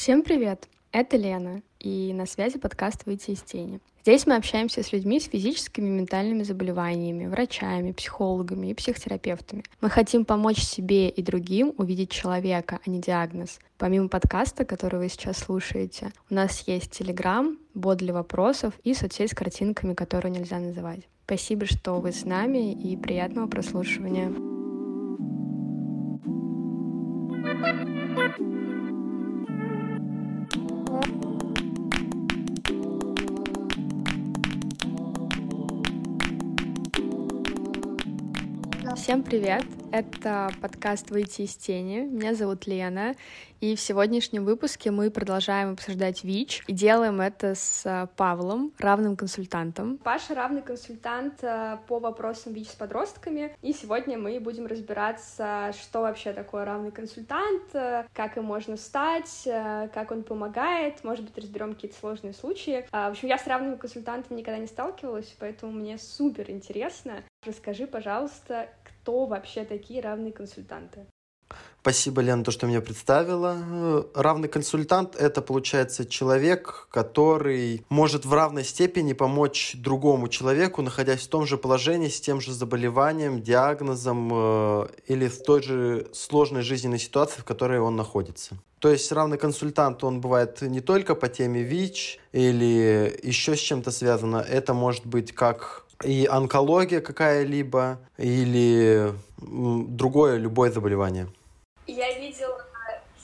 Всем привет! Это Лена, и на связи подкаст «Выйти из тени». Здесь мы общаемся с людьми с физическими и ментальными заболеваниями, врачами, психологами и психотерапевтами. Мы хотим помочь себе и другим увидеть человека, а не диагноз. Помимо подкаста, который вы сейчас слушаете, у нас есть Телеграм, бот для вопросов и соцсеть с картинками, которые нельзя называть. Спасибо, что вы с нами, и приятного прослушивания. Всем привет! Это подкаст «Выйти из тени». Меня зовут Лена, и в сегодняшнем выпуске мы продолжаем обсуждать ВИЧ и делаем это с э, Павлом, равным консультантом. Паша — равный консультант э, по вопросам ВИЧ с подростками, и сегодня мы будем разбираться, что вообще такое равный консультант, э, как им можно стать, как он помогает, может быть, разберем какие-то сложные случаи. В общем, я с равным консультантом никогда не сталкивалась, поэтому мне супер интересно. Расскажи, пожалуйста, кто вообще такие равные консультанты? Спасибо, Лена, то, что меня представила. Равный консультант – это, получается, человек, который может в равной степени помочь другому человеку, находясь в том же положении, с тем же заболеванием, диагнозом э, или в той же сложной жизненной ситуации, в которой он находится. То есть равный консультант, он бывает не только по теме ВИЧ или еще с чем-то связано. Это может быть как и онкология какая-либо или другое любое заболевание. Я видела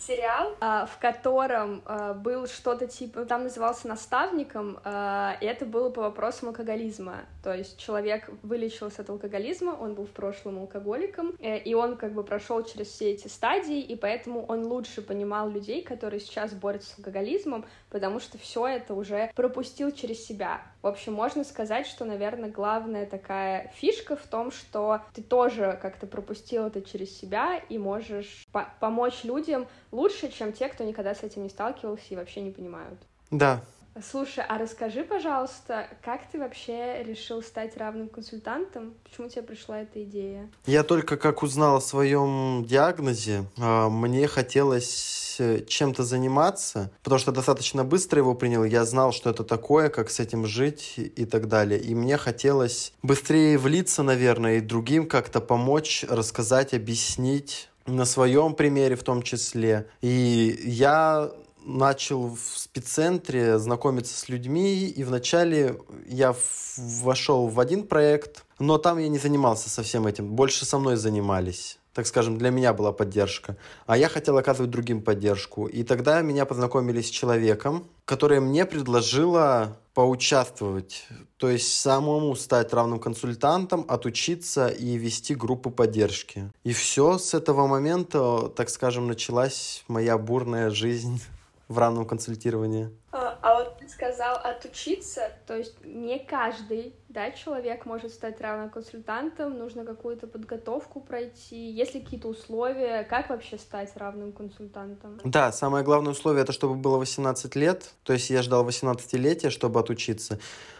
сериал, а, в котором а, был что-то типа, там назывался наставником, а, и это было по вопросам алкоголизма. То есть человек вылечился от алкоголизма, он был в прошлом алкоголиком, э, и он как бы прошел через все эти стадии, и поэтому он лучше понимал людей, которые сейчас борются с алкоголизмом, потому что все это уже пропустил через себя. В общем, можно сказать, что, наверное, главная такая фишка в том, что ты тоже как-то пропустил это через себя и можешь по помочь людям лучше, чем те, кто никогда с этим не сталкивался и вообще не понимают. Да, Слушай, а расскажи, пожалуйста, как ты вообще решил стать равным консультантом? Почему тебе пришла эта идея? Я только как узнал о своем диагнозе, а, мне хотелось э, чем-то заниматься, потому что достаточно быстро его принял. Я знал, что это такое, как с этим жить и так далее. И мне хотелось быстрее влиться, наверное, и другим как-то помочь, рассказать, объяснить на своем примере в том числе. И я начал в спеццентре знакомиться с людьми, и вначале я вошел в один проект, но там я не занимался совсем этим, больше со мной занимались. Так скажем, для меня была поддержка. А я хотел оказывать другим поддержку. И тогда меня познакомили с человеком, который мне предложила поучаствовать, то есть самому стать равным консультантом, отучиться и вести группу поддержки. И все с этого момента, так скажем, началась моя бурная жизнь в равном консультировании. А, а вот ты сказал отучиться, то есть не каждый да, человек может стать равным консультантом, нужно какую-то подготовку пройти, есть ли какие-то условия, как вообще стать равным консультантом? Да, самое главное условие это чтобы было 18 лет, то есть я ждал 18-летия, чтобы отучиться.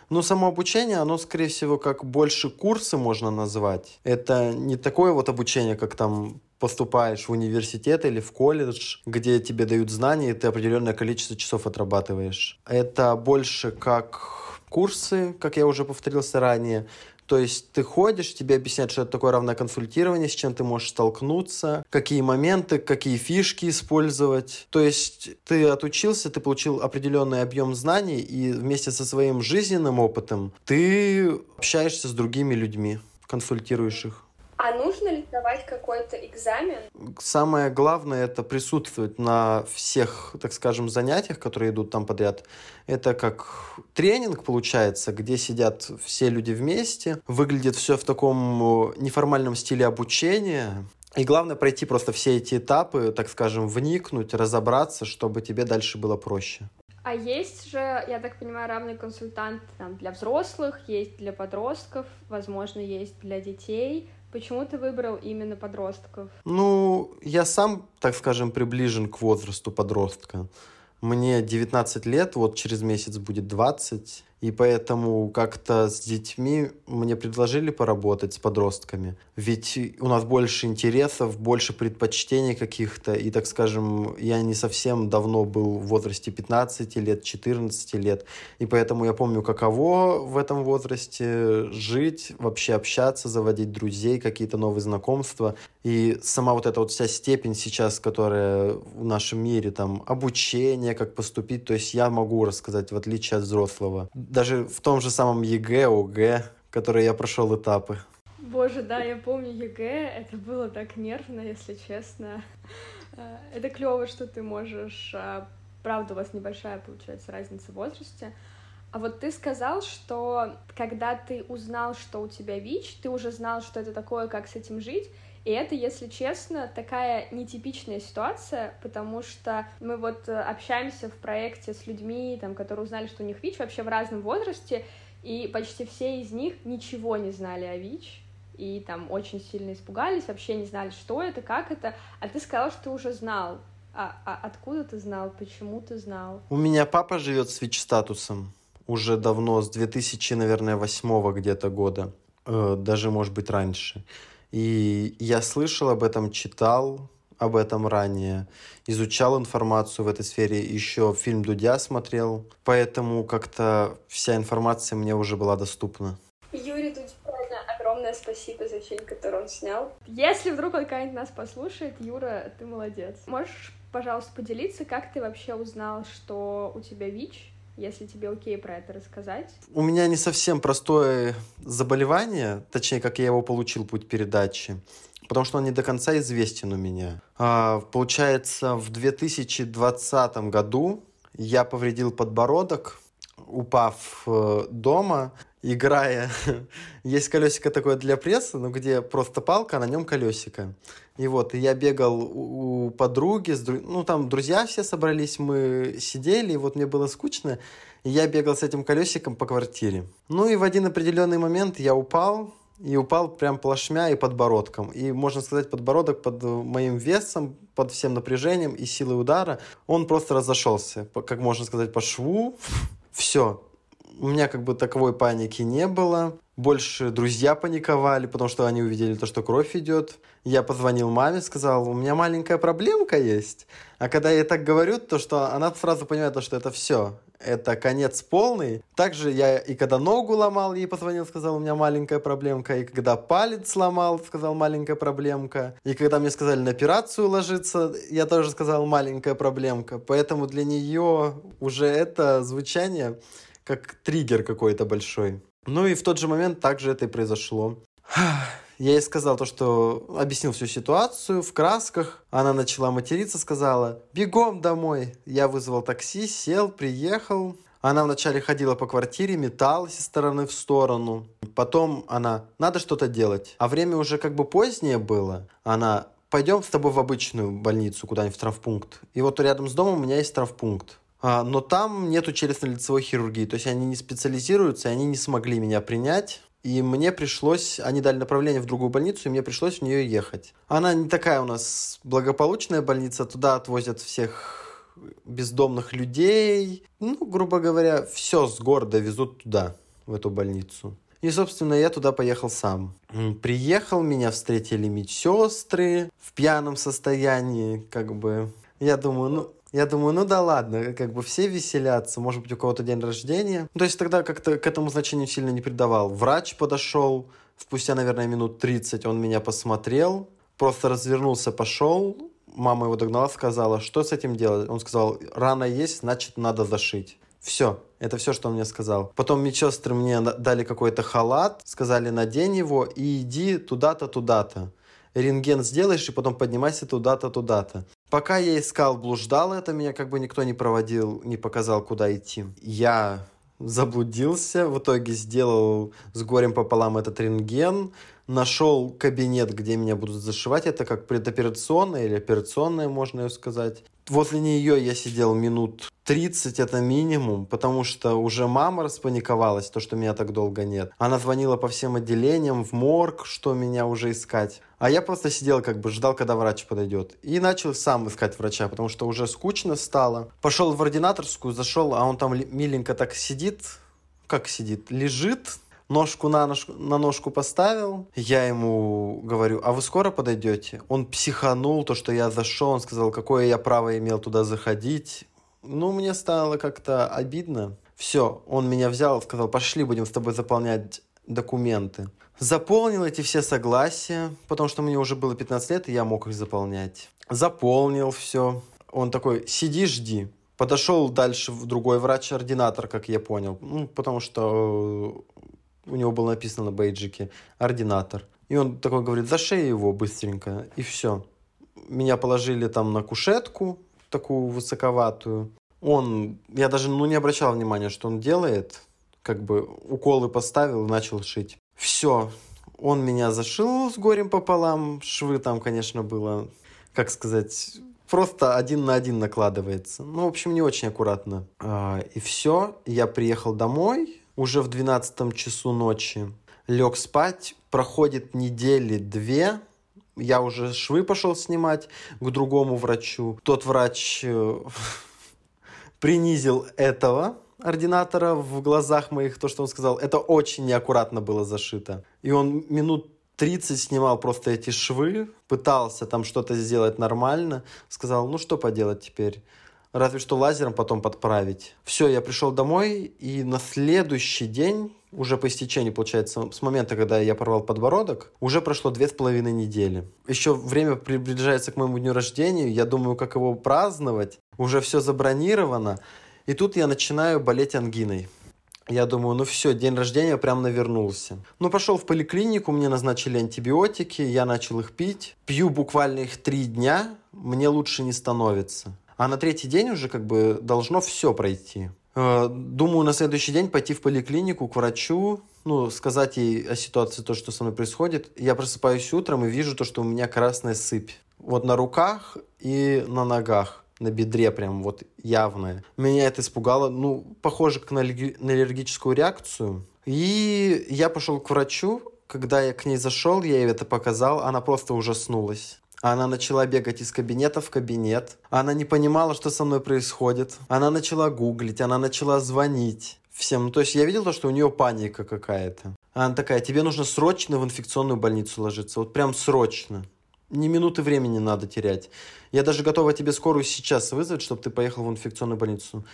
Но само обучение, оно, скорее всего, как больше курсы можно назвать. Это не такое вот обучение, как там поступаешь в университет или в колледж, где тебе дают знания, и ты определенное количество часов отрабатываешь. Это больше как курсы, как я уже повторился ранее, то есть ты ходишь, тебе объясняют, что это такое равное консультирование, с чем ты можешь столкнуться, какие моменты, какие фишки использовать. То есть ты отучился, ты получил определенный объем знаний, и вместе со своим жизненным опытом ты общаешься с другими людьми, консультируешь их. А нужно ли сдавать какой-то экзамен? Самое главное это присутствовать на всех, так скажем, занятиях, которые идут там подряд. Это как тренинг получается, где сидят все люди вместе. Выглядит все в таком э, неформальном стиле обучения. И главное пройти просто все эти этапы, так скажем, вникнуть, разобраться, чтобы тебе дальше было проще. А есть же, я так понимаю, равный консультант там, для взрослых, есть для подростков, возможно, есть для детей. Почему ты выбрал именно подростков? Ну, я сам, так скажем, приближен к возрасту подростка. Мне 19 лет, вот через месяц будет 20. И поэтому как-то с детьми мне предложили поработать с подростками. Ведь у нас больше интересов, больше предпочтений каких-то. И, так скажем, я не совсем давно был в возрасте 15 лет, 14 лет. И поэтому я помню, каково в этом возрасте жить, вообще общаться, заводить друзей, какие-то новые знакомства. И сама вот эта вот вся степень сейчас, которая в нашем мире, там, обучение, как поступить, то есть я могу рассказать, в отличие от взрослого даже в том же самом ЕГЭ, ОГЭ, который я прошел этапы. Боже, да, я помню ЕГЭ, это было так нервно, если честно. Э, это клево, что ты можешь... А, правда, у вас небольшая, получается, разница в возрасте. А вот ты сказал, что когда ты узнал, что у тебя ВИЧ, ты уже знал, что это такое, как с этим жить, и это, если честно, такая нетипичная ситуация, потому что мы вот э, общаемся в проекте с людьми, там, которые узнали, что у них ВИЧ вообще в разном возрасте, и почти все из них ничего не знали о ВИЧ, и там очень сильно испугались, вообще не знали, что это, как это, а ты сказал, что ты уже знал. А, а откуда ты знал, почему ты знал? У меня папа живет с ВИЧ-статусом уже давно, с 2000, наверное, восьмого где-то года, э, даже, может быть, раньше. И я слышал об этом, читал об этом ранее, изучал информацию в этой сфере, еще фильм Дудя смотрел, поэтому как-то вся информация мне уже была доступна. Юрий Дудь, огромное спасибо за фильм, который он снял. Если вдруг он когда-нибудь нас послушает, Юра, ты молодец. Можешь, пожалуйста, поделиться, как ты вообще узнал, что у тебя ВИЧ? Если тебе окей про это рассказать. У меня не совсем простое заболевание, точнее, как я его получил, путь передачи, потому что он не до конца известен у меня. А, получается, в 2020 году я повредил подбородок, упав э, дома, играя. Есть колесико такое для пресса, ну, где просто палка, а на нем колесико. И вот, и я бегал у подруги, с, ну, там друзья все собрались, мы сидели, и вот мне было скучно, и я бегал с этим колесиком по квартире. Ну, и в один определенный момент я упал, и упал прям плашмя и подбородком. И, можно сказать, подбородок под моим весом, под всем напряжением и силой удара, он просто разошелся, как можно сказать, по шву. Все, у меня как бы таковой паники не было. Больше друзья паниковали, потому что они увидели то, что кровь идет. Я позвонил маме, сказал, у меня маленькая проблемка есть. А когда я так говорю, то что она сразу понимает, то, что это все, это конец полный. Также я и когда ногу ломал, ей позвонил, сказал, у меня маленькая проблемка. И когда палец сломал, сказал, маленькая проблемка. И когда мне сказали на операцию ложиться, я тоже сказал, маленькая проблемка. Поэтому для нее уже это звучание как триггер какой-то большой. Ну и в тот же момент также это и произошло. Я ей сказал то, что объяснил всю ситуацию в красках. Она начала материться, сказала, бегом домой. Я вызвал такси, сел, приехал. Она вначале ходила по квартире, металась из стороны в сторону. Потом она, надо что-то делать. А время уже как бы позднее было. Она, пойдем с тобой в обычную больницу, куда-нибудь в травмпункт. И вот рядом с домом у меня есть травмпункт. А, но там нету челюстно-лицевой хирургии, то есть они не специализируются, они не смогли меня принять. И мне пришлось, они дали направление в другую больницу, и мне пришлось в нее ехать. Она не такая у нас благополучная больница, туда отвозят всех бездомных людей. Ну, грубо говоря, все с города везут туда, в эту больницу. И, собственно, я туда поехал сам. Приехал, меня встретили медсестры в пьяном состоянии, как бы. Я думаю, ну, я думаю, ну да ладно, как бы все веселятся, может быть, у кого-то день рождения. Ну, то есть тогда как-то к этому значению сильно не придавал. Врач подошел, спустя, наверное, минут 30 он меня посмотрел, просто развернулся, пошел. Мама его догнала, сказала, что с этим делать? Он сказал, рана есть, значит, надо зашить. Все, это все, что он мне сказал. Потом медсестры мне дали какой-то халат, сказали, надень его и иди туда-то, туда-то рентген сделаешь, и потом поднимайся туда-то, туда-то. Пока я искал, блуждал это, меня как бы никто не проводил, не показал, куда идти. Я заблудился, в итоге сделал с горем пополам этот рентген, нашел кабинет, где меня будут зашивать, это как предоперационная или операционная, можно ее сказать. Возле нее я сидел минут 30 это минимум, потому что уже мама распаниковалась, то, что меня так долго нет. Она звонила по всем отделениям, в морг, что меня уже искать. А я просто сидел, как бы ждал, когда врач подойдет. И начал сам искать врача, потому что уже скучно стало. Пошел в ординаторскую, зашел, а он там миленько так сидит, как сидит, лежит, ножку на, ножку на ножку поставил. Я ему говорю, а вы скоро подойдете? Он психанул, то, что я зашел, он сказал, какое я право имел туда заходить. Ну, мне стало как-то обидно. Все, он меня взял, сказал, пошли, будем с тобой заполнять документы. Заполнил эти все согласия, потому что мне уже было 15 лет, и я мог их заполнять. Заполнил все. Он такой, сиди, жди. Подошел дальше в другой врач-ординатор, как я понял. Ну, потому что э, у него было написано на бейджике ординатор. И он такой говорит, зашей его быстренько, и все. Меня положили там на кушетку, такую высоковатую. Он, я даже ну, не обращал внимания, что он делает. Как бы уколы поставил и начал шить. Все, он меня зашил с горем пополам. Швы там, конечно, было, как сказать, просто один на один накладывается. Ну, в общем, не очень аккуратно. А, и все, я приехал домой уже в 12 часу ночи. Лег спать, проходит недели две, я уже швы пошел снимать к другому врачу. Тот врач э, принизил этого ординатора в глазах моих, то, что он сказал. Это очень неаккуратно было зашито. И он минут 30 снимал просто эти швы, пытался там что-то сделать нормально. Сказал, ну что поделать теперь? Разве что лазером потом подправить. Все, я пришел домой, и на следующий день, уже по истечении, получается, с момента, когда я порвал подбородок, уже прошло две с половиной недели. Еще время приближается к моему дню рождения, я думаю, как его праздновать. Уже все забронировано. И тут я начинаю болеть ангиной. Я думаю, ну все, день рождения прям навернулся. Ну, пошел в поликлинику, мне назначили антибиотики, я начал их пить. Пью буквально их три дня, мне лучше не становится. А на третий день уже как бы должно все пройти. Э, думаю, на следующий день пойти в поликлинику к врачу, ну, сказать ей о ситуации, то, что со мной происходит. Я просыпаюсь утром и вижу то, что у меня красная сыпь. Вот на руках и на ногах на бедре прям вот явная. Меня это испугало, ну, похоже как на, на аллергическую реакцию. И я пошел к врачу, когда я к ней зашел, я ей это показал, она просто ужаснулась. Она начала бегать из кабинета в кабинет. Она не понимала, что со мной происходит. Она начала гуглить, она начала звонить всем. Ну, то есть я видел то, что у нее паника какая-то. Она такая, тебе нужно срочно в инфекционную больницу ложиться. Вот прям срочно. Ни минуты времени надо терять. Я даже готова тебе скорую сейчас вызвать, чтобы ты поехал в инфекционную больницу.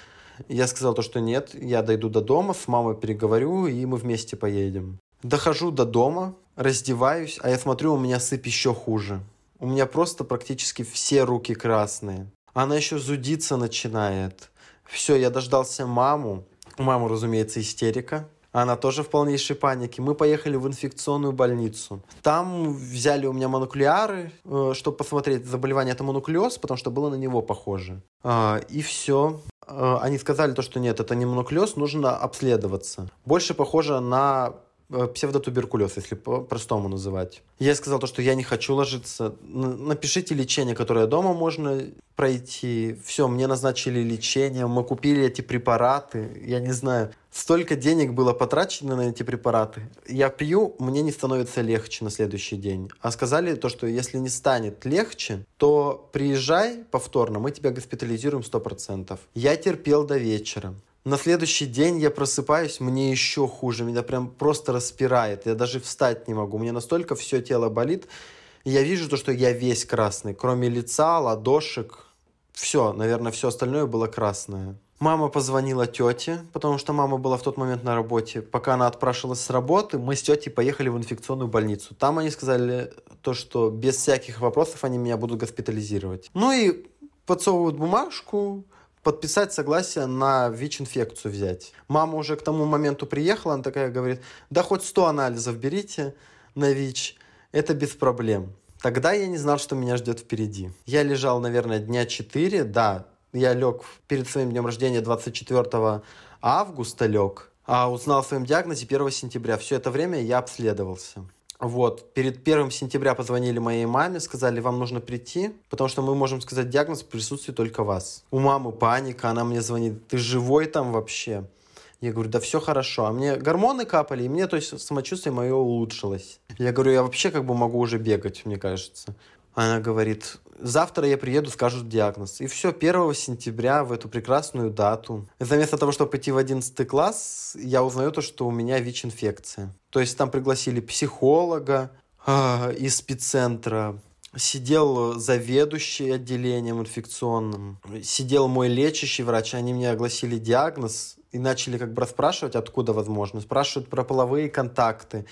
Я сказал то, что нет, я дойду до дома, с мамой переговорю, и мы вместе поедем. Дохожу до дома, раздеваюсь, а я смотрю, у меня сыпь еще хуже. У меня просто практически все руки красные. Она еще зудиться начинает. Все, я дождался маму. У мамы, разумеется, истерика. Она тоже в полнейшей панике. Мы поехали в инфекционную больницу. Там взяли у меня монокуляры, э, чтобы посмотреть заболевание. Это монокулез, потому что было на него похоже. А, и все. Э, они сказали то, что нет, это не монокулез, нужно обследоваться. Больше похоже на псевдотуберкулез, если по-простому называть. Я сказал то, что я не хочу ложиться. Напишите лечение, которое дома можно пройти. Все, мне назначили лечение, мы купили эти препараты. Я не знаю, столько денег было потрачено на эти препараты. Я пью, мне не становится легче на следующий день. А сказали то, что если не станет легче, то приезжай повторно, мы тебя госпитализируем 100%. Я терпел до вечера. На следующий день я просыпаюсь, мне еще хуже, меня прям просто распирает, я даже встать не могу, мне настолько все тело болит, я вижу то, что я весь красный, кроме лица, ладошек, все, наверное, все остальное было красное. Мама позвонила тете, потому что мама была в тот момент на работе. Пока она отпрашивалась с работы, мы с тетей поехали в инфекционную больницу. Там они сказали то, что без всяких вопросов они меня будут госпитализировать. Ну и подсовывают бумажку, подписать согласие на ВИЧ-инфекцию взять. Мама уже к тому моменту приехала, она такая говорит, да хоть 100 анализов берите на ВИЧ, это без проблем. Тогда я не знал, что меня ждет впереди. Я лежал, наверное, дня 4, да, я лег перед своим днем рождения 24 августа лег, а узнал о своем диагнозе 1 сентября. Все это время я обследовался. Вот, перед первым сентября позвонили моей маме, сказали, вам нужно прийти, потому что мы можем сказать диагноз в присутствии только вас. У мамы паника, она мне звонит, ты живой там вообще? Я говорю, да все хорошо. А мне гормоны капали, и мне, то есть, самочувствие мое улучшилось. Я говорю, я вообще как бы могу уже бегать, мне кажется. Она говорит, завтра я приеду, скажут диагноз. И все, 1 сентября в эту прекрасную дату, вместо того, чтобы пойти в 11 класс, я узнаю то, что у меня ВИЧ-инфекция. То есть там пригласили психолога э, из спеццентра, сидел заведующий отделением инфекционным, сидел мой лечащий врач, они мне огласили диагноз и начали как бы расспрашивать, откуда возможно. Спрашивают про половые контакты.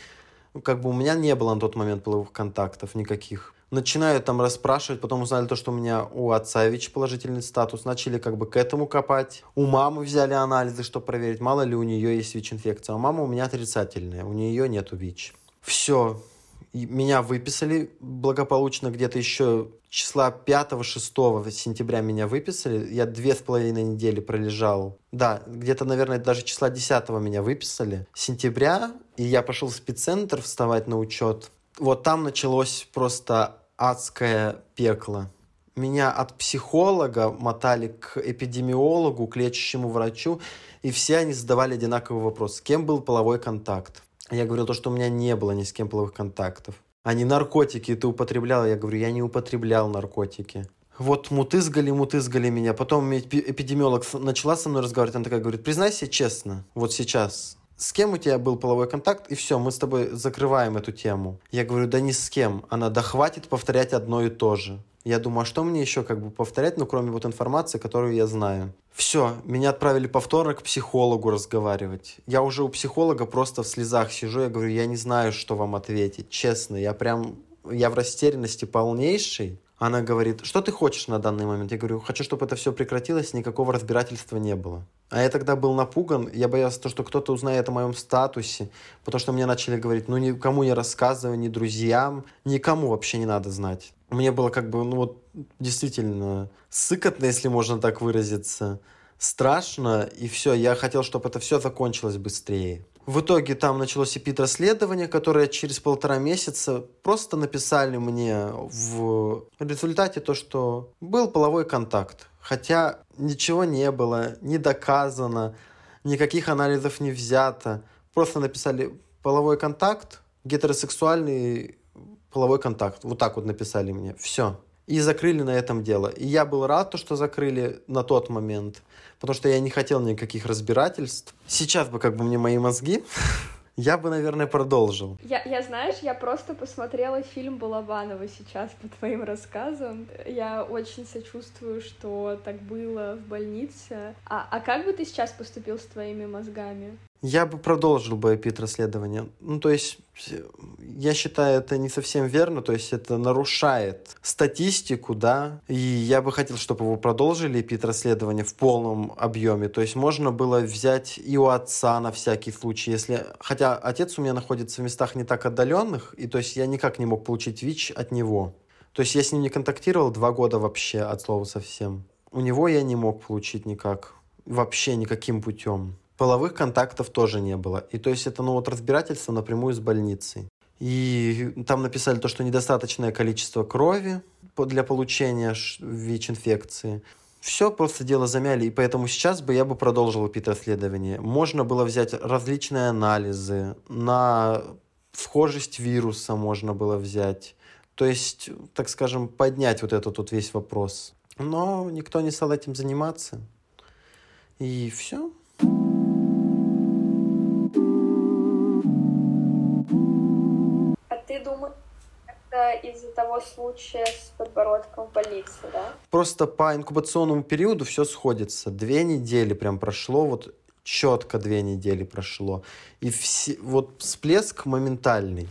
Ну, как бы у меня не было на тот момент половых контактов никаких. Начинают там расспрашивать, потом узнали то, что у меня у отца ВИЧ положительный статус. Начали как бы к этому копать. У мамы взяли анализы, чтобы проверить, мало ли у нее есть ВИЧ-инфекция. А мама у меня отрицательная, у нее нету ВИЧ. Все, меня выписали благополучно где-то еще числа 5-6 сентября меня выписали. Я две с половиной недели пролежал. Да, где-то, наверное, даже числа 10 меня выписали. Сентября, и я пошел в спеццентр вставать на учет. Вот там началось просто адское пекло. Меня от психолога мотали к эпидемиологу, к лечащему врачу, и все они задавали одинаковый вопрос. С кем был половой контакт? Я говорил то, что у меня не было ни с кем половых контактов. А не наркотики ты употреблял? Я говорю, я не употреблял наркотики. Вот мутызгали, мутызгали меня. Потом эпидемиолог начала со мной разговаривать. Она такая говорит, признайся честно, вот сейчас, с кем у тебя был половой контакт, и все, мы с тобой закрываем эту тему. Я говорю, да ни с кем. Она, да хватит повторять одно и то же. Я думаю, а что мне еще как бы повторять, ну, кроме вот информации, которую я знаю. Все, меня отправили повторно к психологу разговаривать. Я уже у психолога просто в слезах сижу, я говорю, я не знаю, что вам ответить, честно. Я прям, я в растерянности полнейшей. Она говорит, что ты хочешь на данный момент? Я говорю, хочу, чтобы это все прекратилось, никакого разбирательства не было. А я тогда был напуган, я боялся, то, что кто-то узнает о моем статусе, потому что мне начали говорить, ну никому не рассказывай, ни друзьям, никому вообще не надо знать. Мне было как бы, ну вот, действительно сыкотно, если можно так выразиться, страшно, и все, я хотел, чтобы это все закончилось быстрее. В итоге там началось эпид-расследование, которое через полтора месяца просто написали мне в результате то, что был половой контакт. Хотя ничего не было, не доказано, никаких анализов не взято. Просто написали половой контакт, гетеросексуальный половой контакт. Вот так вот написали мне. Все и закрыли на этом дело. И я был рад, то, что закрыли на тот момент, потому что я не хотел никаких разбирательств. Сейчас бы как бы мне мои мозги, я бы, наверное, продолжил. Я, я, знаешь, я просто посмотрела фильм Балабанова сейчас по твоим рассказам. Я очень сочувствую, что так было в больнице. А, а как бы ты сейчас поступил с твоими мозгами? Я бы продолжил бы эпид-расследование. Ну, то есть, я считаю, это не совсем верно, то есть это нарушает статистику, да, и я бы хотел, чтобы его продолжили эпид-расследование в полном объеме, то есть можно было взять и у отца на всякий случай, если, хотя отец у меня находится в местах не так отдаленных, и то есть я никак не мог получить ВИЧ от него. То есть я с ним не контактировал два года вообще, от слова совсем. У него я не мог получить никак, вообще никаким путем. Половых контактов тоже не было. И то есть это ну, вот разбирательство напрямую с больницей. И там написали то, что недостаточное количество крови для получения ВИЧ-инфекции. Все просто дело замяли, и поэтому сейчас бы я бы продолжил ПИТ-расследование. Можно было взять различные анализы, на схожесть вируса можно было взять. То есть, так скажем, поднять вот этот вот весь вопрос. Но никто не стал этим заниматься. И все. Из-за того случая с подбородком в больнице, да? Просто по инкубационному периоду все сходится. Две недели прям прошло, вот четко две недели прошло. И все, вот всплеск моментальный.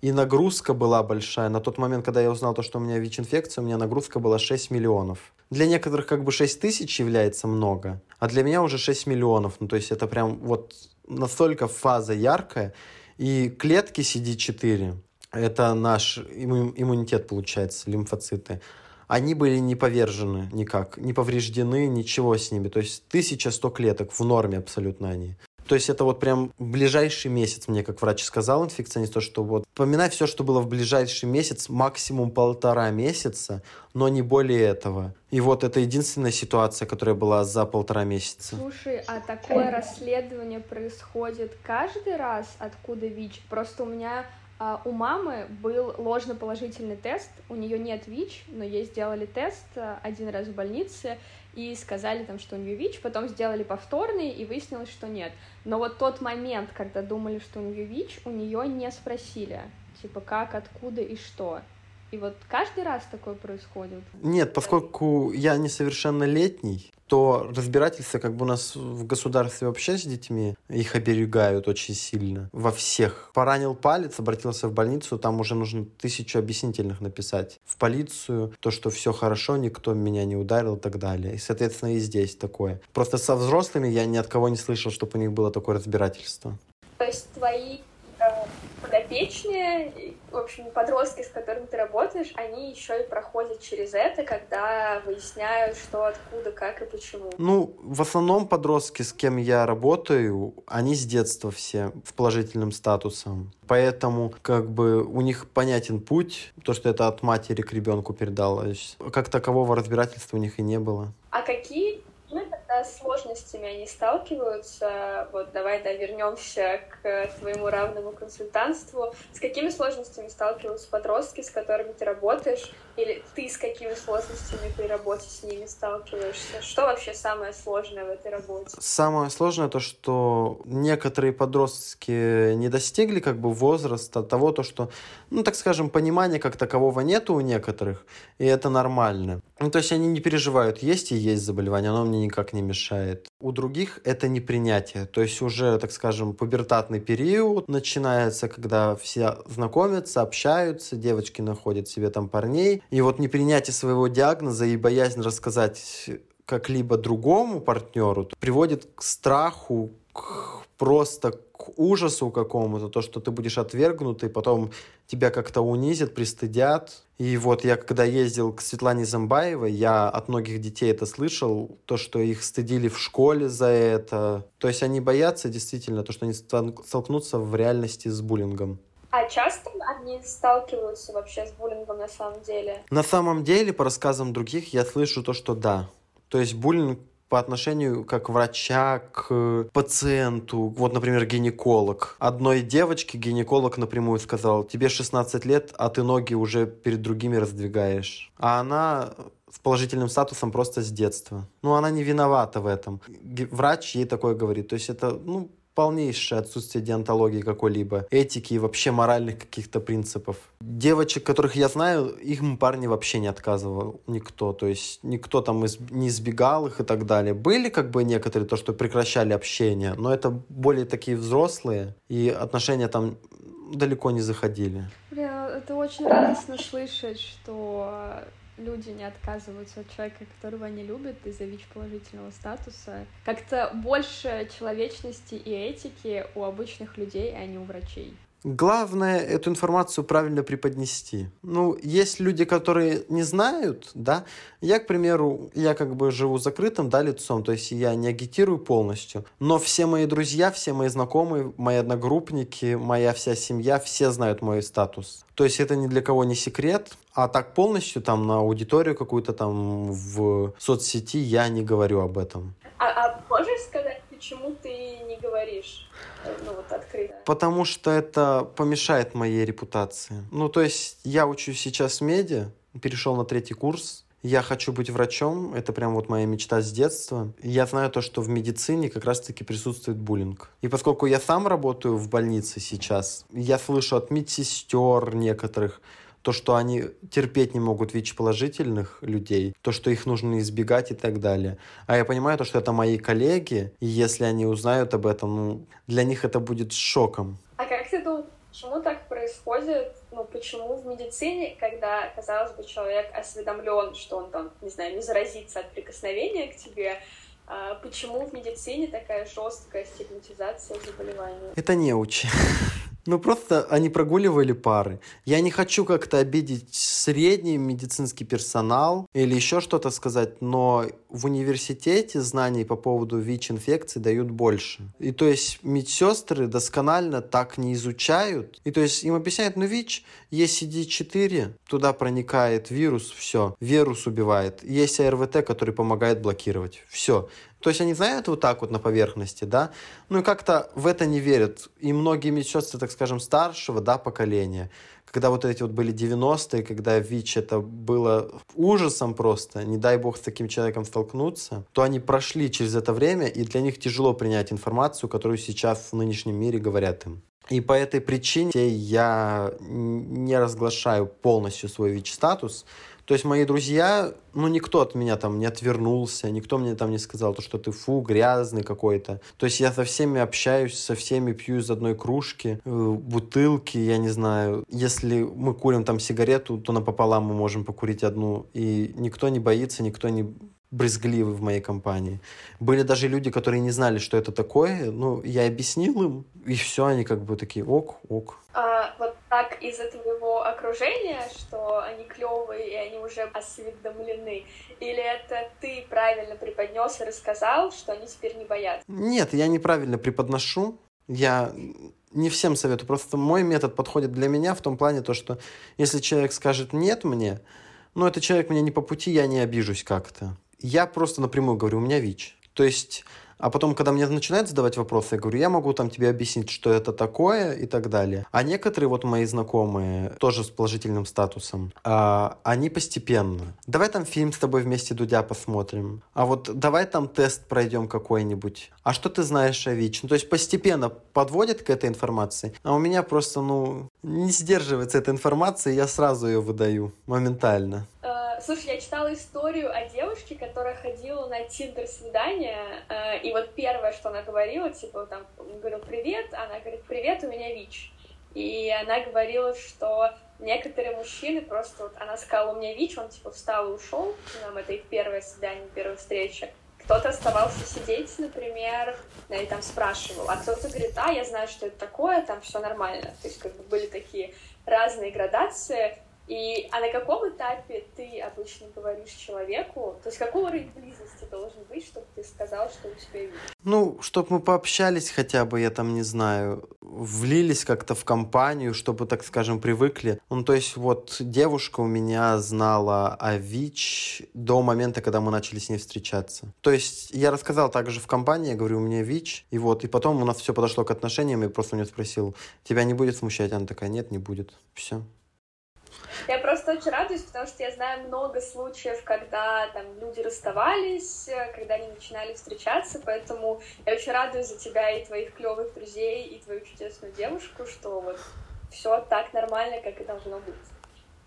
И нагрузка была большая. На тот момент, когда я узнал то, что у меня ВИЧ-инфекция, у меня нагрузка была 6 миллионов. Для некоторых как бы 6 тысяч является много, а для меня уже 6 миллионов. Ну, то есть это прям вот настолько фаза яркая. И клетки CD4, это наш иммунитет, получается, лимфоциты, они были не повержены никак, не повреждены, ничего с ними. То есть 1100 клеток в норме абсолютно они. То есть это вот прям ближайший месяц, мне как врач сказал инфекционист, то, что вот поминай все, что было в ближайший месяц, максимум полтора месяца, но не более этого. И вот это единственная ситуация, которая была за полтора месяца. Слушай, а такое расследование происходит каждый раз, откуда ВИЧ? Просто у меня у мамы был ложно-положительный тест, у нее нет ВИЧ, но ей сделали тест э, один раз в больнице и сказали там, что у нее ВИЧ, потом сделали повторный и выяснилось, что нет. Но вот тот момент, когда думали, что у нее ВИЧ, у нее не спросили, типа как, откуда и что. И вот каждый раз такое происходит? Нет, поскольку я несовершеннолетний, то разбирательства как бы у нас в государстве вообще с детьми, их оберегают очень сильно. Во всех. Поранил палец, обратился в больницу, там уже нужно тысячу объяснительных написать. В полицию, то, что все хорошо, никто меня не ударил и так далее. И, соответственно, и здесь такое. Просто со взрослыми я ни от кого не слышал, чтобы у них было такое разбирательство. То есть твои подопечные, в общем, подростки, с которыми ты работаешь, они еще и проходят через это, когда выясняют, что, откуда, как и почему. Ну, в основном подростки, с кем я работаю, они с детства все в положительным статусом. Поэтому как бы у них понятен путь, то, что это от матери к ребенку передалось. Как такового разбирательства у них и не было. А какие с сложностями они сталкиваются? Вот давай, да, вернемся к твоему равному консультантству. С какими сложностями сталкиваются подростки, с которыми ты работаешь? Или ты с какими сложностями при работе с ними сталкиваешься? Что вообще самое сложное в этой работе? Самое сложное то, что некоторые подростки не достигли как бы возраста того, то, что, ну, так скажем, понимания как такового нету у некоторых, и это нормально. Ну, то есть они не переживают, есть и есть заболевание, оно мне никак не мешает. У других это непринятие, то есть уже, так скажем, пубертатный период начинается, когда все знакомятся, общаются, девочки находят себе там парней, и вот непринятие своего диагноза и боязнь рассказать как-либо другому партнеру приводит к страху, к просто к ужасу какому-то, то, что ты будешь отвергнутый, потом тебя как-то унизят, пристыдят. И вот я когда ездил к Светлане Замбаевой, я от многих детей это слышал, то, что их стыдили в школе за это. То есть они боятся действительно, то, что они столкнутся в реальности с буллингом. А часто они сталкиваются вообще с буллингом на самом деле? На самом деле, по рассказам других, я слышу то, что да. То есть буллинг по отношению как врача к пациенту. Вот, например, гинеколог. Одной девочке гинеколог напрямую сказал, тебе 16 лет, а ты ноги уже перед другими раздвигаешь. А она с положительным статусом просто с детства. Ну, она не виновата в этом. Врач ей такое говорит. То есть это, ну, полнейшее отсутствие диантологии какой-либо, этики и вообще моральных каких-то принципов. Девочек, которых я знаю, им парни вообще не отказывал никто, то есть никто там из, не избегал их и так далее. Были как бы некоторые, то, что прекращали общение, но это более такие взрослые, и отношения там далеко не заходили. Бля, это очень радостно слышать, что люди не отказываются от человека, которого они любят из-за ВИЧ-положительного статуса. Как-то больше человечности и этики у обычных людей, а не у врачей. Главное эту информацию правильно преподнести. Ну, есть люди, которые не знают, да. Я, к примеру, я как бы живу закрытым, да, лицом, то есть я не агитирую полностью. Но все мои друзья, все мои знакомые, мои одногруппники, моя вся семья, все знают мой статус. То есть это ни для кого не секрет. А так полностью там на аудиторию какую-то там в соцсети я не говорю об этом. А, а можешь сказать, почему ты не говоришь? ну, вот открыто? Потому что это помешает моей репутации. Ну, то есть я учусь сейчас в меди, перешел на третий курс, я хочу быть врачом, это прям вот моя мечта с детства. Я знаю то, что в медицине как раз-таки присутствует буллинг. И поскольку я сам работаю в больнице сейчас, я слышу от медсестер некоторых, то, что они терпеть не могут ВИЧ-положительных людей, то, что их нужно избегать и так далее. А я понимаю то, что это мои коллеги, и если они узнают об этом, ну, для них это будет шоком. А как ты думаешь, почему так происходит? Ну, почему в медицине, когда, казалось бы, человек осведомлен, что он там, не знаю, не заразится от прикосновения к тебе, а почему в медицине такая жесткая стигматизация заболевания? Это неучи. Ну, просто они прогуливали пары. Я не хочу как-то обидеть средний медицинский персонал или еще что-то сказать, но в университете знаний по поводу ВИЧ-инфекции дают больше. И то есть медсестры досконально так не изучают. И то есть им объясняют, ну ВИЧ, есть CD4, туда проникает вирус, все, вирус убивает. Есть АРВТ, который помогает блокировать. Все. То есть они знают вот так вот на поверхности, да, ну и как-то в это не верят. И многие медсестры, так скажем, старшего, да, поколения, когда вот эти вот были 90-е, когда ВИЧ это было ужасом просто, не дай бог с таким человеком столкнуться, то они прошли через это время, и для них тяжело принять информацию, которую сейчас в нынешнем мире говорят им. И по этой причине я не разглашаю полностью свой ВИЧ-статус, то есть мои друзья, ну, никто от меня там не отвернулся, никто мне там не сказал, то, что ты фу, грязный какой-то. То есть я со всеми общаюсь, со всеми пью из одной кружки, э, бутылки, я не знаю. Если мы курим там сигарету, то напополам мы можем покурить одну. И никто не боится, никто не брезгливы в моей компании. Были даже люди, которые не знали, что это такое. Ну, я объяснил им, и все, они как бы такие, ок, ок. А, вот так из-за твоего окружения, что они клевые, и они уже осведомлены? Или это ты правильно преподнес и рассказал, что они теперь не боятся? Нет, я неправильно преподношу. Я не всем советую. Просто мой метод подходит для меня в том плане, то, что если человек скажет «нет» мне, ну, это человек мне не по пути, я не обижусь как-то я просто напрямую говорю, у меня ВИЧ. То есть а потом, когда мне начинают задавать вопросы, я говорю, я могу там тебе объяснить, что это такое и так далее. А некоторые вот мои знакомые, тоже с положительным статусом, а, они постепенно. Давай там фильм с тобой вместе Дудя посмотрим. А вот давай там тест пройдем какой-нибудь. А что ты знаешь о ВИЧ? Ну, то есть постепенно подводят к этой информации. А у меня просто, ну, не сдерживается эта информация, я сразу ее выдаю моментально. Э, слушай, я читала историю о девушке, которая ходила на тиндер-свидание, э, и вот первое, что она говорила, типа, там, говорил «привет», она говорит «привет, у меня ВИЧ». И она говорила, что некоторые мужчины просто, вот она сказала «у меня ВИЧ», он, типа, встал и ушел, нам это их первое свидание, первая встреча. Кто-то оставался сидеть, например, и там спрашивал, а кто-то говорит, а, я знаю, что это такое, там все нормально. То есть, как бы были такие разные градации, и, а на каком этапе ты обычно говоришь человеку, то есть какой уровень близости должен быть, чтобы ты сказал, что у тебя ВИЧ? Ну, чтобы мы пообщались хотя бы, я там не знаю, влились как-то в компанию, чтобы, так скажем, привыкли. Ну, то есть вот девушка у меня знала о ВИЧ до момента, когда мы начали с ней встречаться. То есть я рассказал также в компании, я говорю, у меня ВИЧ, и вот, и потом у нас все подошло к отношениям, и просто у нее спросил, тебя не будет смущать? Она такая, нет, не будет. Все. Я просто очень радуюсь, потому что я знаю много случаев, когда там люди расставались, когда они начинали встречаться, поэтому я очень радуюсь за тебя и твоих клевых друзей, и твою чудесную девушку, что вот все так нормально, как и должно быть.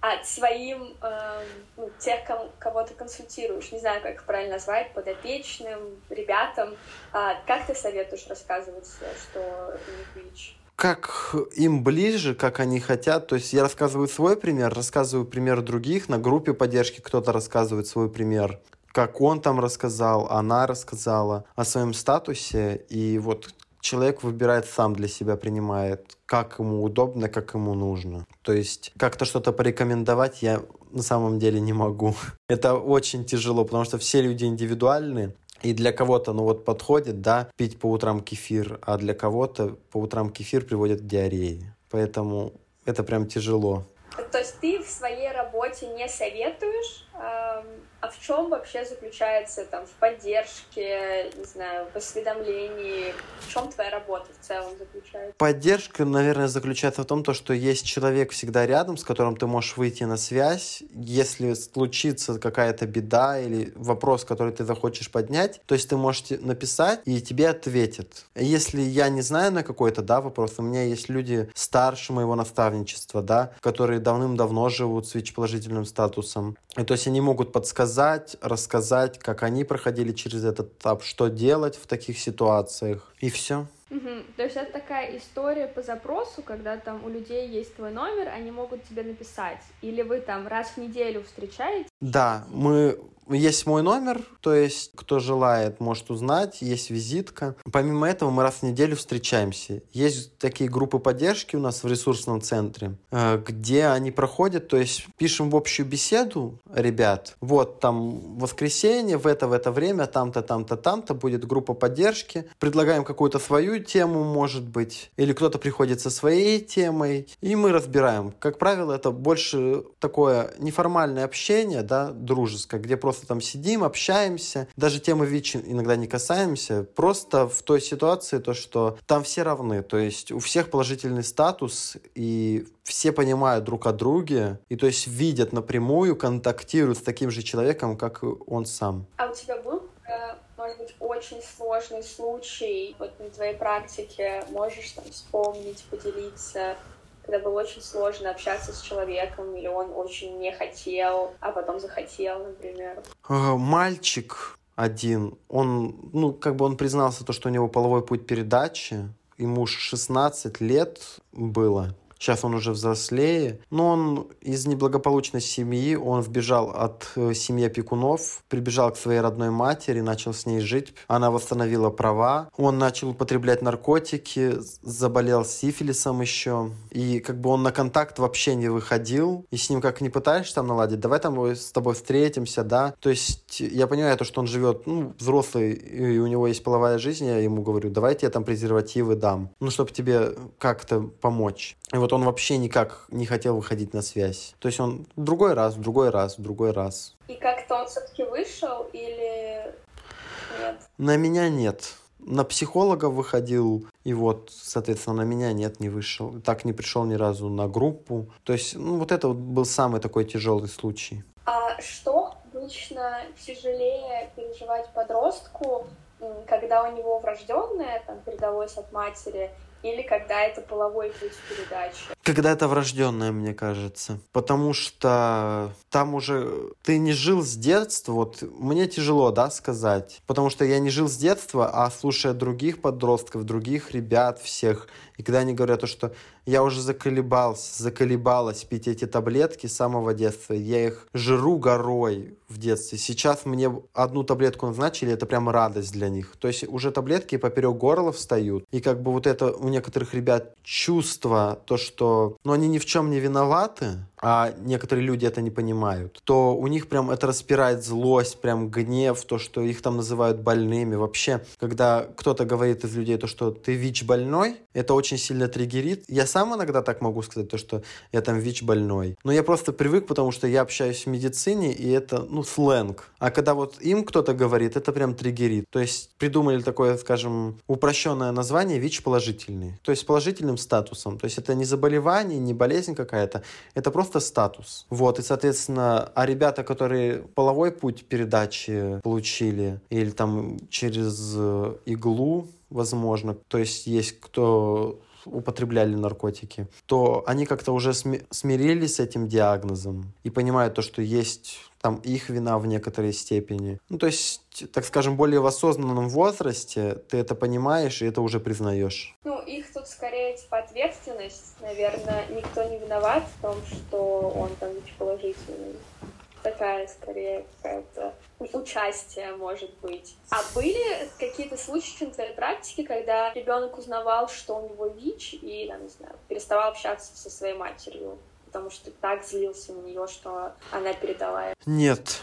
А своим, э, ну, тех, кому, кого ты консультируешь, не знаю, как их правильно назвать, подопечным, ребятам, э, как ты советуешь рассказывать, что у них ВИЧ? Как им ближе, как они хотят. То есть я рассказываю свой пример, рассказываю пример других. На группе поддержки кто-то рассказывает свой пример как он там рассказал, она рассказала о своем статусе, и вот человек выбирает сам для себя, принимает, как ему удобно, как ему нужно. То есть как-то что-то порекомендовать я на самом деле не могу. Это очень тяжело, потому что все люди индивидуальны, и для кого-то, ну вот подходит, да, пить по утрам кефир, а для кого-то по утрам кефир приводит к диарее. Поэтому это прям тяжело. То есть ты в своей работе не советуешь эм, а в чем вообще заключается там в поддержке, не знаю, в осведомлении? В чем твоя работа в целом заключается? Поддержка, наверное, заключается в том, то, что есть человек всегда рядом, с которым ты можешь выйти на связь. Если случится какая-то беда или вопрос, который ты захочешь поднять, то есть ты можешь написать, и тебе ответят. Если я не знаю на какой-то да, вопрос, у меня есть люди старше моего наставничества, да, которые давным-давно живут с ВИЧ-положительным статусом. То есть они могут подсказать рассказать, как они проходили через этот этап, что делать в таких ситуациях, и все. Угу. То есть это такая история по запросу, когда там у людей есть твой номер, они могут тебе написать, или вы там раз в неделю встречаетесь? Да, мы есть мой номер, то есть кто желает, может узнать, есть визитка. Помимо этого мы раз в неделю встречаемся. Есть такие группы поддержки у нас в ресурсном центре, э, где они проходят, то есть пишем в общую беседу, ребят, вот там воскресенье, в это, в это время, там-то, там-то, там-то будет группа поддержки, предлагаем какую-то свою тему, может быть, или кто-то приходит со своей темой, и мы разбираем. Как правило, это больше такое неформальное общение, да, дружеская, где просто там сидим, общаемся, даже темы ВИЧ иногда не касаемся, просто в той ситуации то, что там все равны, то есть у всех положительный статус, и все понимают друг о друге, и то есть видят напрямую, контактируют с таким же человеком, как он сам. А у тебя был э, может быть, очень сложный случай вот на твоей практике, можешь там вспомнить, поделиться, когда было очень сложно общаться с человеком, или он очень не хотел, а потом захотел, например? Мальчик один, он, ну, как бы он признался, то, что у него половой путь передачи, ему 16 лет было, Сейчас он уже взрослее. Но он из неблагополучной семьи, он вбежал от э, семьи опекунов, прибежал к своей родной матери, начал с ней жить. Она восстановила права. Он начал употреблять наркотики, заболел сифилисом еще. И как бы он на контакт вообще не выходил. И с ним как не пытаешься там наладить, давай там с тобой встретимся, да. То есть я понимаю то, что он живет, ну, взрослый, и у него есть половая жизнь, я ему говорю, давайте я там презервативы дам. Ну, чтобы тебе как-то помочь. И вот он вообще никак не хотел выходить на связь. То есть он другой раз, другой раз, другой раз. И как-то он все-таки вышел или нет? На меня нет. На психолога выходил, и вот, соответственно, на меня нет, не вышел. Так не пришел ни разу на группу. То есть, ну, вот это вот был самый такой тяжелый случай. А что обычно тяжелее переживать подростку, когда у него врожденное, там, передалось от матери, или когда это половой путь передачи? Когда это врожденное, мне кажется. Потому что там уже ты не жил с детства. Вот мне тяжело, да, сказать. Потому что я не жил с детства, а слушая других подростков, других ребят всех, и когда они говорят, что я уже заколебался, заколебалась пить эти таблетки с самого детства, я их жру горой в детстве. Сейчас мне одну таблетку назначили, это прям радость для них. То есть уже таблетки поперек горла встают. И как бы вот это у некоторых ребят чувство, то, что ну, они ни в чем не виноваты, а некоторые люди это не понимают, то у них прям это распирает злость, прям гнев, то, что их там называют больными. Вообще, когда кто-то говорит из людей то, что ты ВИЧ больной, это очень сильно триггерит. Я сам иногда так могу сказать, то, что я там ВИЧ больной. Но я просто привык, потому что я общаюсь в медицине, и это, ну, сленг. А когда вот им кто-то говорит, это прям триггерит. То есть придумали такое, скажем, упрощенное название ВИЧ положительный. То есть с положительным статусом. То есть это не заболевание, не болезнь какая-то, это просто просто статус. Вот, и, соответственно, а ребята, которые половой путь передачи получили, или там через э, иглу, возможно, то есть есть кто употребляли наркотики, то они как-то уже смирились с этим диагнозом и понимают то, что есть там их вина в некоторой степени. Ну, то есть, так скажем, более в осознанном возрасте ты это понимаешь и это уже признаешь. Ну, их тут скорее типа ответственность. Наверное, никто не виноват в том, что он там положительный. Такая скорее какая-то участие, может быть. А были какие-то случаи в твоей практике, когда ребенок узнавал, что у него ВИЧ, и, там, не знаю, переставал общаться со своей матерью? Потому что так злился на нее, что она передала. Нет,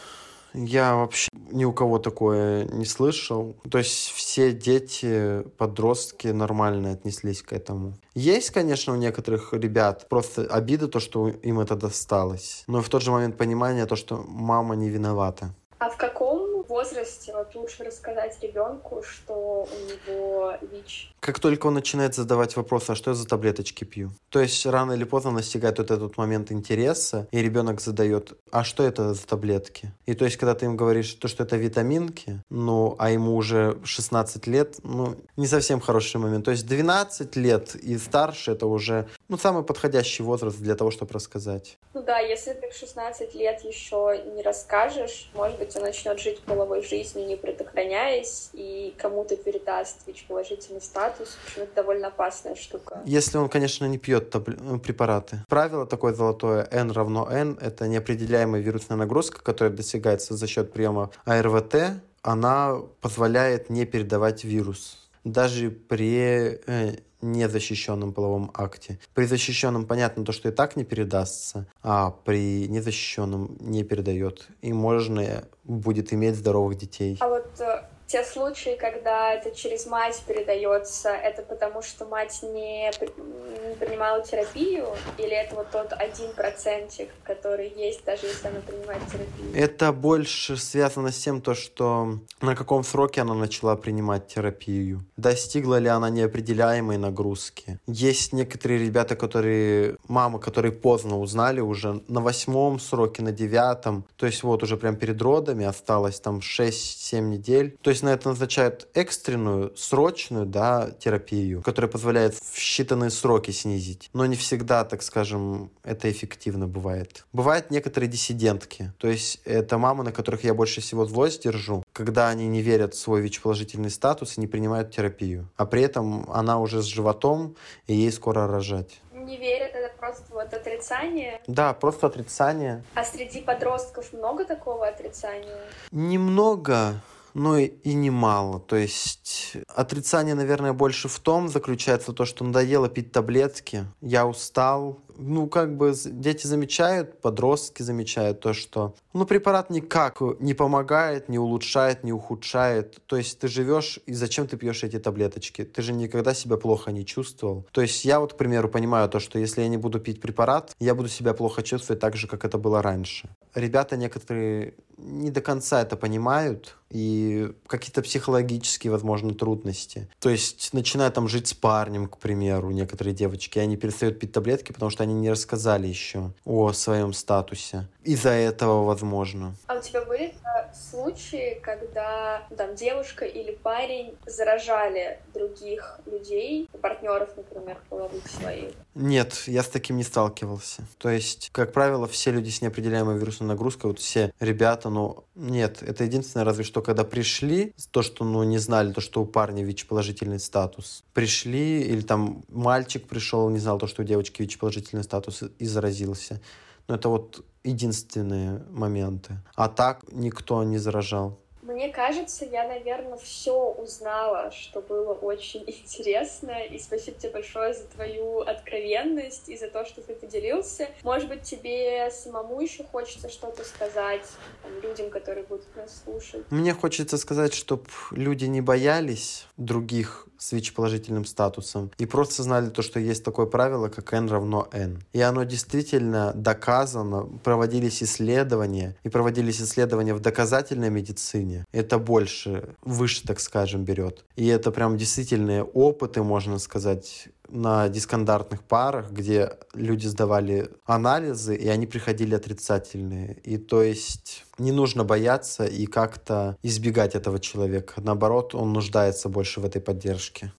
я вообще ни у кого такое не слышал. То есть все дети, подростки нормально отнеслись к этому. Есть, конечно, у некоторых ребят просто обида то, что им это досталось. Но в тот же момент понимание то, что мама не виновата. А в каком возрасте вот лучше рассказать ребенку, что у него ВИЧ? Как только он начинает задавать вопрос, а что я за таблеточки пью? То есть рано или поздно настигает вот этот момент интереса, и ребенок задает, а что это за таблетки? И то есть, когда ты им говоришь, то, что это витаминки, ну, а ему уже 16 лет, ну, не совсем хороший момент. То есть 12 лет и старше это уже, ну, самый подходящий возраст для того, чтобы рассказать. Ну да, если ты в 16 лет еще не расскажешь, может быть, он начнет жить по половой жизнью, не предохраняясь, и кому-то передаст ВИЧ-положительный статус. В общем, это довольно опасная штука. Если он, конечно, не пьет ну, препараты. Правило такое золотое N равно N — это неопределяемая вирусная нагрузка, которая достигается за счет приема АРВТ. Она позволяет не передавать вирус даже при э, незащищенном половом акте. При защищенном понятно то, что и так не передастся, а при незащищенном не передает. И можно будет иметь здоровых детей. А вот э, Те случаи, когда это через мать передается, это потому что мать не, не принимала терапию, или это вот тот один процентик, который есть, даже если она принимает терапию? Это больше связано с тем, то, что на каком сроке она начала принимать терапию. Достигла ли она неопределяемой нагрузки. Есть некоторые ребята, которые, мамы, которые поздно узнали уже на восьмом сроке, на девятом, то есть вот уже прям перед родами осталось там 6-7 недель. То есть на это назначают экстренную, срочную, да, терапию, которая позволяет в считанные сроки снизить. Но не всегда, так скажем, это эффективно бывает. Бывают некоторые диссидентки. То есть это мамы, на которых я больше всего злость держу, когда они не верят в свой ВИЧ-положительный статус и не принимают терапию. А при этом она уже с животом, и ей скоро рожать не верят, это просто вот отрицание. Да, просто отрицание. А среди подростков много такого отрицания? Немного но и немало. То есть отрицание, наверное, больше в том заключается то, что надоело пить таблетки, я устал, ну, как бы дети замечают, подростки замечают то, что, ну, препарат никак не помогает, не улучшает, не ухудшает. То есть ты живешь, и зачем ты пьешь эти таблеточки? Ты же никогда себя плохо не чувствовал. То есть я вот, к примеру, понимаю то, что если я не буду пить препарат, я буду себя плохо чувствовать так же, как это было раньше. Ребята некоторые не до конца это понимают, и какие-то психологические, возможно, трудности. То есть начинают там жить с парнем, к примеру, некоторые девочки, они перестают пить таблетки, потому что они не рассказали еще о своем статусе. Из-за этого, возможно. А у тебя были э, случаи, когда там девушка или парень заражали других людей, партнеров, например, половых своих? Нет, я с таким не сталкивался. То есть, как правило, все люди с неопределяемой вирусной нагрузкой, вот все ребята, ну, нет, это единственное, разве что, когда пришли, то, что, ну, не знали, то, что у парня ВИЧ-положительный статус, пришли, или там мальчик пришел, не знал то, что у девочки ВИЧ-положительный статус и заразился. Но это вот единственные моменты. А так никто не заражал. Мне кажется, я, наверное, все узнала, что было очень интересно. И спасибо тебе большое за твою откровенность и за то, что ты поделился. Может быть, тебе самому еще хочется что-то сказать там, людям, которые будут нас слушать? Мне хочется сказать, чтобы люди не боялись других с ВИЧ-положительным статусом и просто знали то, что есть такое правило, как N равно N. И оно действительно доказано, проводились исследования, и проводились исследования в доказательной медицине. Это больше, выше, так скажем, берет. И это прям действительные опыты, можно сказать, на дискандартных парах, где люди сдавали анализы, и они приходили отрицательные. И то есть не нужно бояться и как-то избегать этого человека. Наоборот, он нуждается больше в этой поддержке.